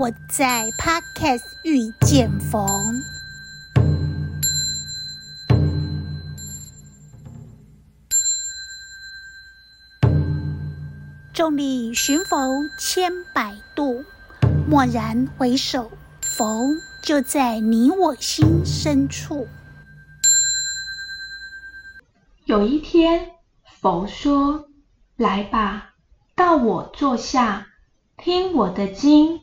我在 Podcast 遇见佛。众里寻佛千百度，蓦然回首，佛就在你我心深处。有一天，佛说：“来吧，到我座下，听我的经，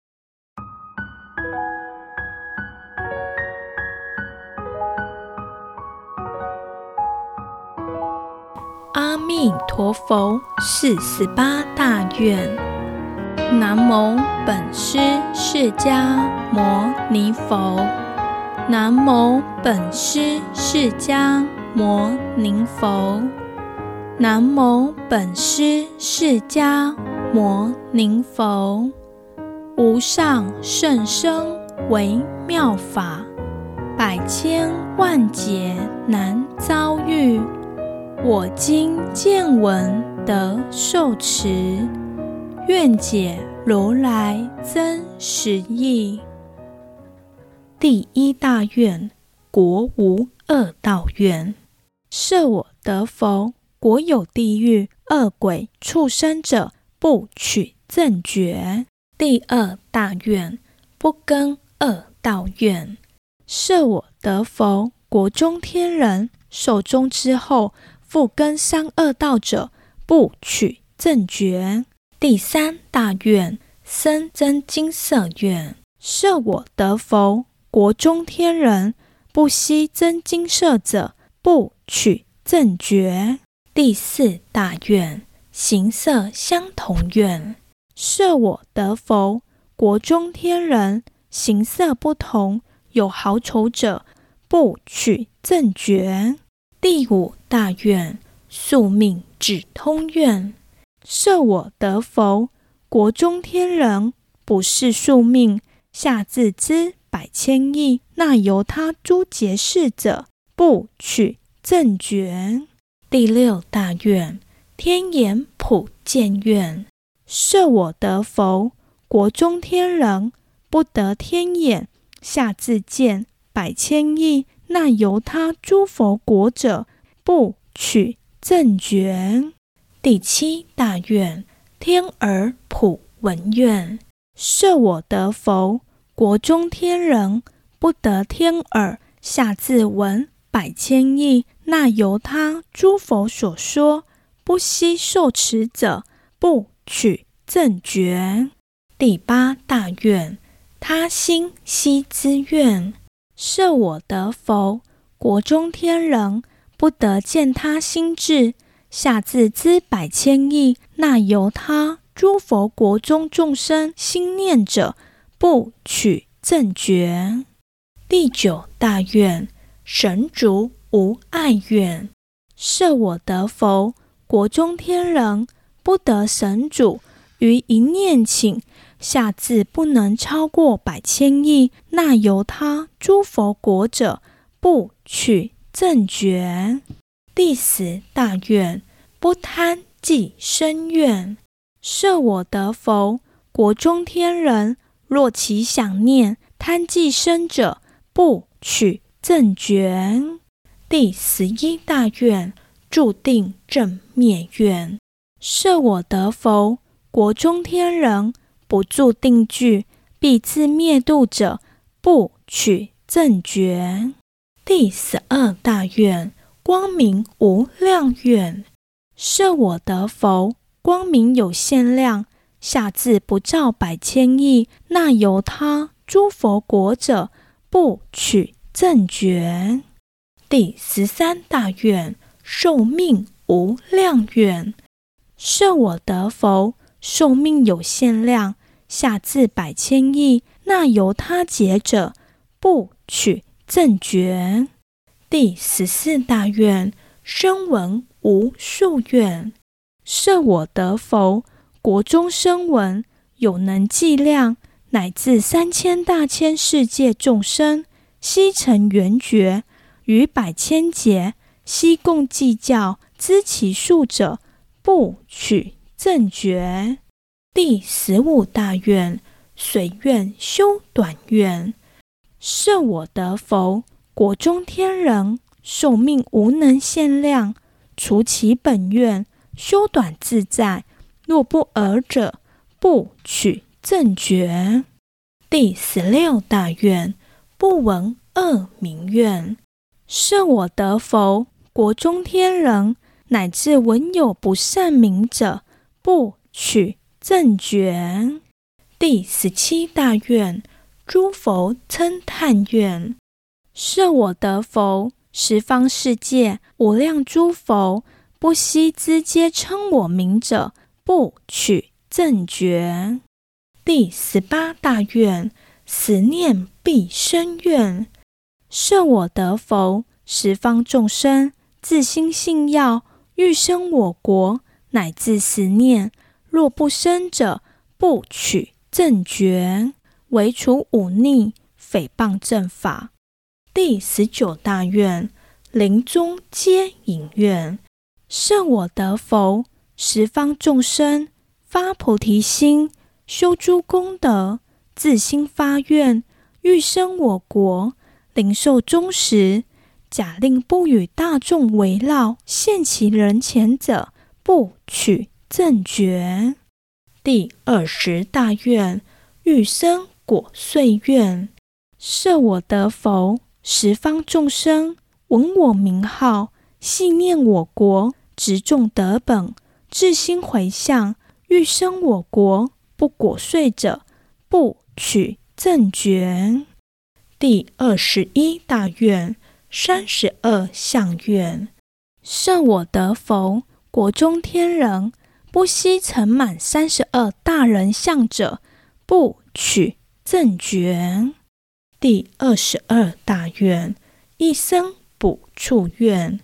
阿弥陀佛，四十八大愿。南无本师释迦牟尼佛。南无本师释迦牟尼佛。南无本师释迦牟尼佛。无上甚深微妙法，百千万劫难遭遇。我今见闻得受持，愿解如来真实义。第一大愿，国无恶道愿。设我得佛，国有地狱、恶鬼、畜生者，不取正觉。第二大愿，不更恶道愿。设我得佛，国中天人寿终之后。复根三恶道者，不取正觉。第三大愿，生真金色愿。设我得佛，国中天人不惜真金色者，不取正觉。第四大愿，形色相同愿。设我得佛，国中天人形色不同，有好丑者，不取正觉。第五大愿，宿命智通愿。设我得佛，国中天人不是宿命，下自知百千亿那由他诸劫事者，不取正觉。第六大愿，天眼普见愿。设我得佛，国中天人不得天眼，下自见百千亿。那由他诸佛国者，不取正觉。第七大愿，天耳普闻愿。设我得佛，国中天人不得天耳，下自闻百千亿。那由他诸佛所说，不惜受持者，不取正觉。第八大愿，他心悉知愿。设我得佛，国中天人不得见他心智，下自资百千亿那由他诸佛国中众生心念者，不取正觉。第九大愿，神足无碍愿。设我得佛，国中天人不得神足，于一念顷。下自不能超过百千亿，那由他诸佛国者，不取正觉。第十大愿，不贪即生愿。设我得佛，国中天人若其想念贪即生者，不取正觉。第十一大愿，注定正灭愿。设我得佛，国中天人。不住定聚，必自灭度者，不取正觉。第十二大愿，光明无量愿。设我得佛，光明有限量，下至不照百千亿，那由他诸佛国者，不取正觉。第十三大愿，寿命无量愿。设我得佛，寿命有限量。下至百千亿，那由他劫者，不取正觉。第十四大愿，声闻无数愿。设我得佛，国中声闻，有能计量，乃至三千大千世界众生，悉成缘觉，于百千劫，悉共计较，知其数者，不取正觉。第十五大愿，随愿修短愿。设我得佛，国中天人，寿命无能限量，除其本愿，修短自在。若不尔者，不取正觉。第十六大愿，不闻恶名愿。设我得佛，国中天人，乃至闻有不善名者，不取正觉。第十七大愿，诸佛称叹愿。设我得佛，十方世界无量诸佛，不悉知皆称我名者，不取正觉。第十八大愿，十念必生愿。设我得佛，十方众生自心信要，欲生我国，乃至十念，若不生者，不取正觉，唯除忤逆、诽谤正法。第十九大愿，临终皆引愿。设我得佛，十方众生发菩提心，修诸功德，自心发愿，欲生我国。临寿终时，假令不与大众围绕，现其人前者，不取正觉。第二十大愿，欲生果遂愿。设我得佛，十方众生闻我名号，系念我国，执众德本，至心回向，欲生我国，不果遂者，不取正觉。第二十一大愿，三十二相愿。设我得佛，国中天人不惜成满三十二大人相者，不取正觉。第二十二大愿，一生补处愿。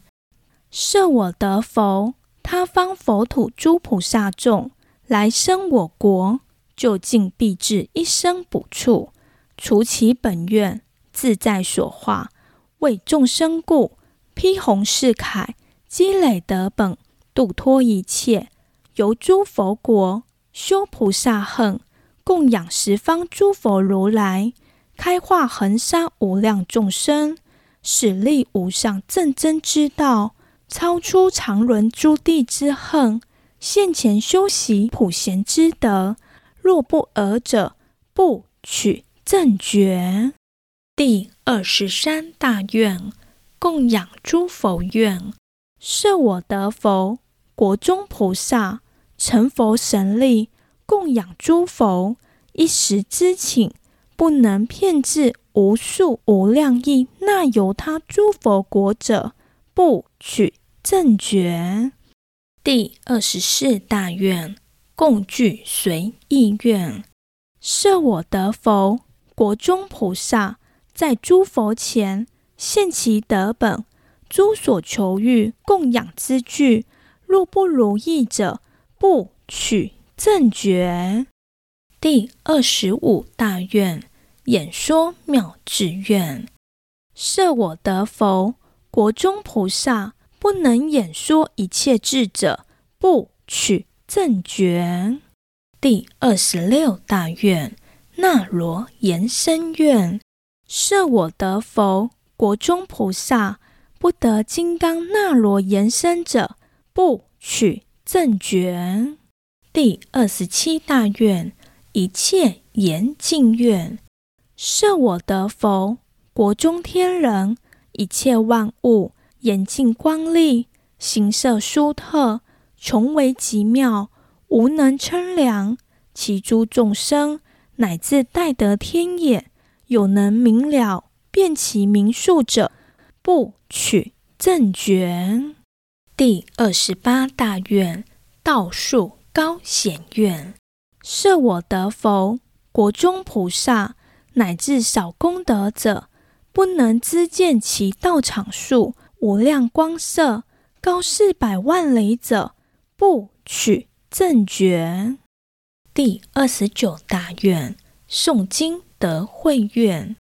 设我得佛，他方佛土诸菩萨众来生我国，就竟必至一生补处，除其本愿。自在所化，为众生故，披红饰铠，积累德本，度脱一切，由诸佛国，修菩萨恨，供养十方诸佛如来，开化恒沙无量众生，使利无上正真之道，超出常伦诸地之恨，现前修习普贤之德，若不尔者，不取正觉。第二十三大愿，供养诸佛愿。设我得佛，国中菩萨成佛神力，供养诸佛，一时之请，不能骗至无数无量亿那由他诸佛国者，不取正觉。第二十四大愿，共具随意愿。设我得佛，国中菩萨。在诸佛前现其德本，诸所求欲供养之具，若不如意者，不取正觉。第二十五大愿，演说妙智愿。设我得佛，国中菩萨不能演说一切智者，不取正觉。第二十六大愿，那罗延伸愿。设我得佛，国中菩萨不得金刚那罗延伸者，不取正觉。第二十七大愿，一切严净愿。设我得佛，国中天人，一切万物严净光丽，形色殊特，穷为极妙，无能称量。其诸众生，乃至待得天眼。有能明了辨其名数者，不取正觉。第二十八大愿，道树高显愿。设我得佛，国中菩萨乃至少功德者，不能知见其道场树无量光色，高四百万里者，不取正觉。第二十九大愿，诵经得慧愿。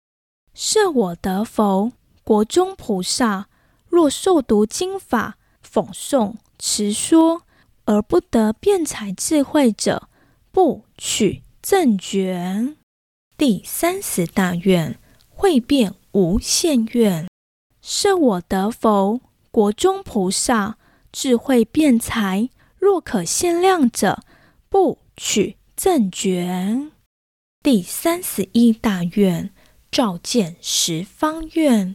设我得佛，国中菩萨，若受读经法，讽诵持说，而不得辩才智慧者，不取正觉。第三十大愿，慧辩无限愿。设我得佛，国中菩萨，智慧辩才，若可限量者，不取正觉。第三十一大愿。照见十方愿，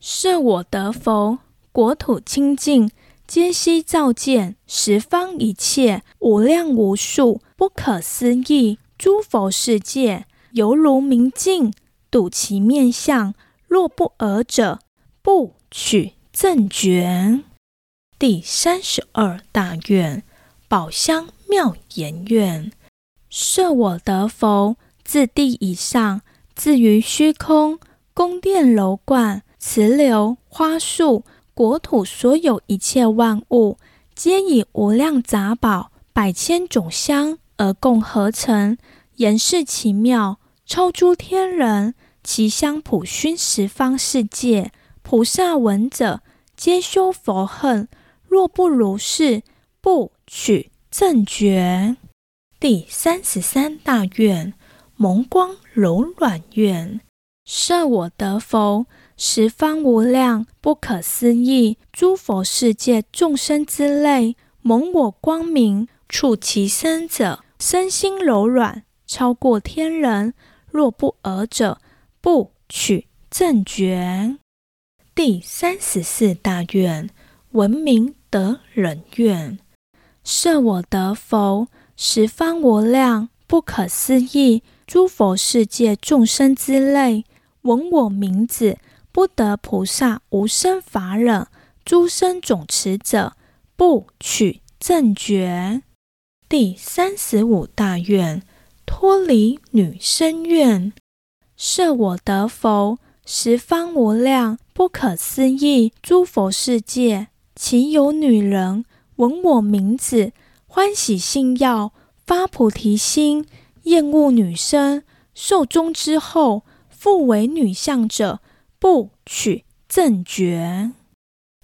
设我得佛，国土清净，皆悉照见十方一切无量无数不可思议诸佛世界，犹如明镜，睹其面相。若不尔者，不取正觉。第三十二大愿，宝香妙言愿，设我得佛，自地以上。自于虚空，宫殿楼观、池流、花树、国土所有一切万物，皆以无量杂宝、百千种香而共合成，严饰奇妙，超诸天人。其香普熏十方世界，菩萨闻者，皆修佛恨。若不如是，不取正觉。第三十三大愿。蒙光柔软愿，设我得佛，十方无量不可思议诸佛世界众生之类，蒙我光明，触其身者，身心柔软，超过天人。若不尔者，不取正觉。第三十四大愿，闻名得忍愿，设我得佛，十方无量不可思议。诸佛世界众生之类，闻我名字，不得菩萨无生法忍，诸生总持者，不取正觉。第三十五大愿，脱离女生愿，设我得佛，十方无量不可思议诸佛世界，其有女人闻我名字，欢喜信要，发菩提心。厌恶女生，寿终之后复为女相者，不取正觉。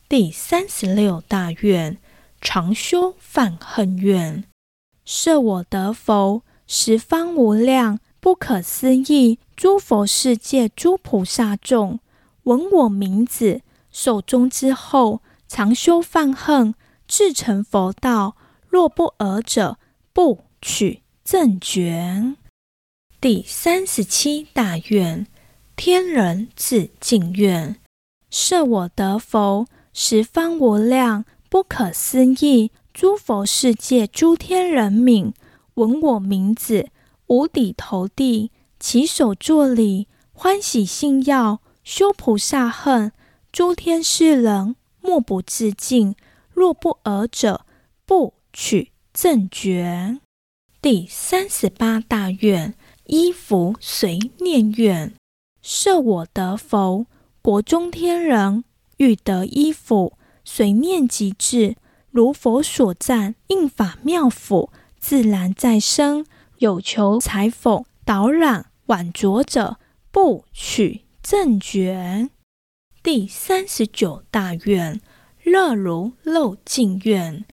第三十六大愿，常修犯恨愿，设我得佛，十方无量不可思议诸佛世界诸菩萨众，闻我名字，受终之后常修梵行，至成佛道。若不尔者，不取。正觉。第三十七大愿，天人自敬愿，设我得佛，十方无量不可思议诸佛世界诸天人民，闻我名字，五体投地，稽首作礼，欢喜信要，修菩萨恨，诸天世人莫不自敬。若不尔者，不取正觉。第三十八大愿，依佛随念愿，设我得佛，国中天人欲得依服，随念即至，如佛所赞，应法妙服，自然在身。有求裁缝导染挽着者，不取正觉。第三十九大愿，乐如漏尽愿，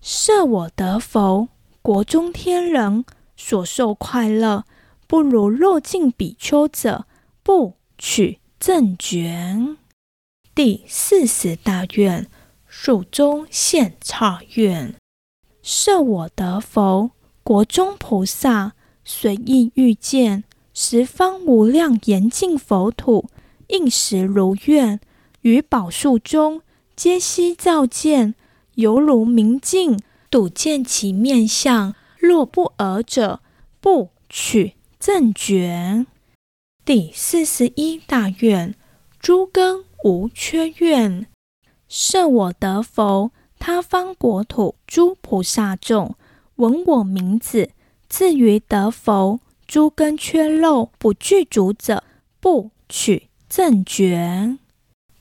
设我得佛。国中天人所受快乐，不如漏尽比丘者，不取正觉。第四十大愿，数中现刹愿，设我得佛，国中菩萨随意欲见十方无量严净佛土，应时如愿，于宝树中皆悉照见，犹如明镜。睹见其面相，若不尔者，不取正觉。第四十一大愿，诸根无缺愿，设我得佛，他方国土诸菩萨众，闻我名字，至于得佛，诸根缺漏不具足者，不取正觉。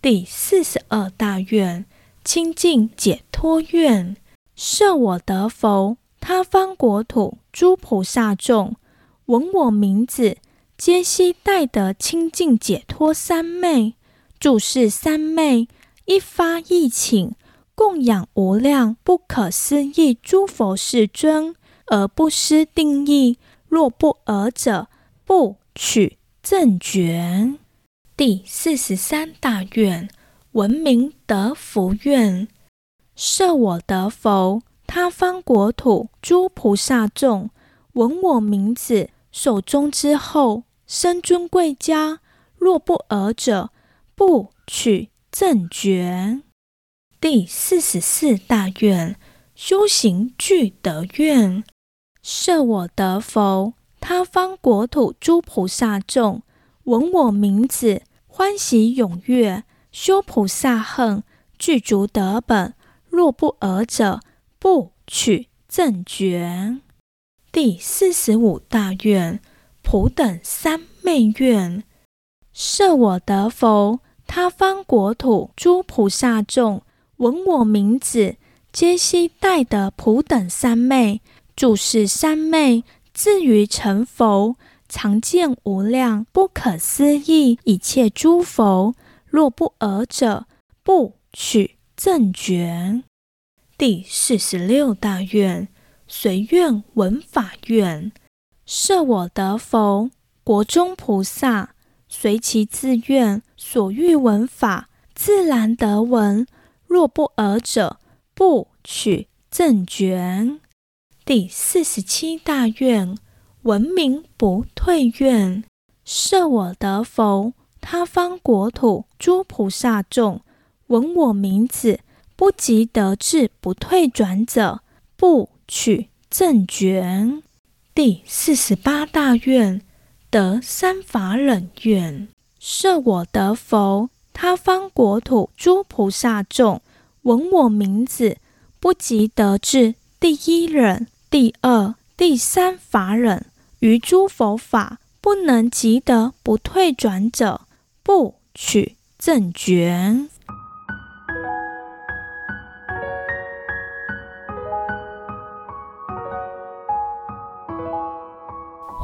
第四十二大愿，清净解脱愿。设我得佛，他方国土诸菩萨众，闻我名字，皆悉带得清净解脱三昧。住世三昧，一发一请，供养无量不可思议诸佛世尊，而不失定义。若不尔者，不取正觉。第四十三大愿，闻名得福愿。设我得佛，他方国土诸菩萨众，闻我名字，受终之后，生尊贵家。若不尔者，不取正觉。第四十四大愿，修行具得愿。设我得佛，他方国土诸菩萨众，闻我名字，欢喜踊跃，修菩萨行，具足德本。若不尔者，不取正觉。第四十五大愿，普等三昧愿。设我得佛，他方国土诸菩萨众，闻我名字，皆悉带得普等三昧。住世三昧，至于成佛，常见无量不可思议一切诸佛。若不尔者，不取正觉。第四十六大愿，随愿闻法愿。设我得佛，国中菩萨随其自愿，所欲闻法，自然得闻。若不尔者，不取正觉。第四十七大愿，闻名不退愿。设我得佛，他方国土诸菩萨众，闻我名字，不及得志不退转者，不取正觉。第四十八大愿，得三法忍愿。设我得佛，他方国土诸菩萨众，闻我名字，不及得志第一忍。第二、第三法忍，于诸佛法不能即得不退转者，不取正觉。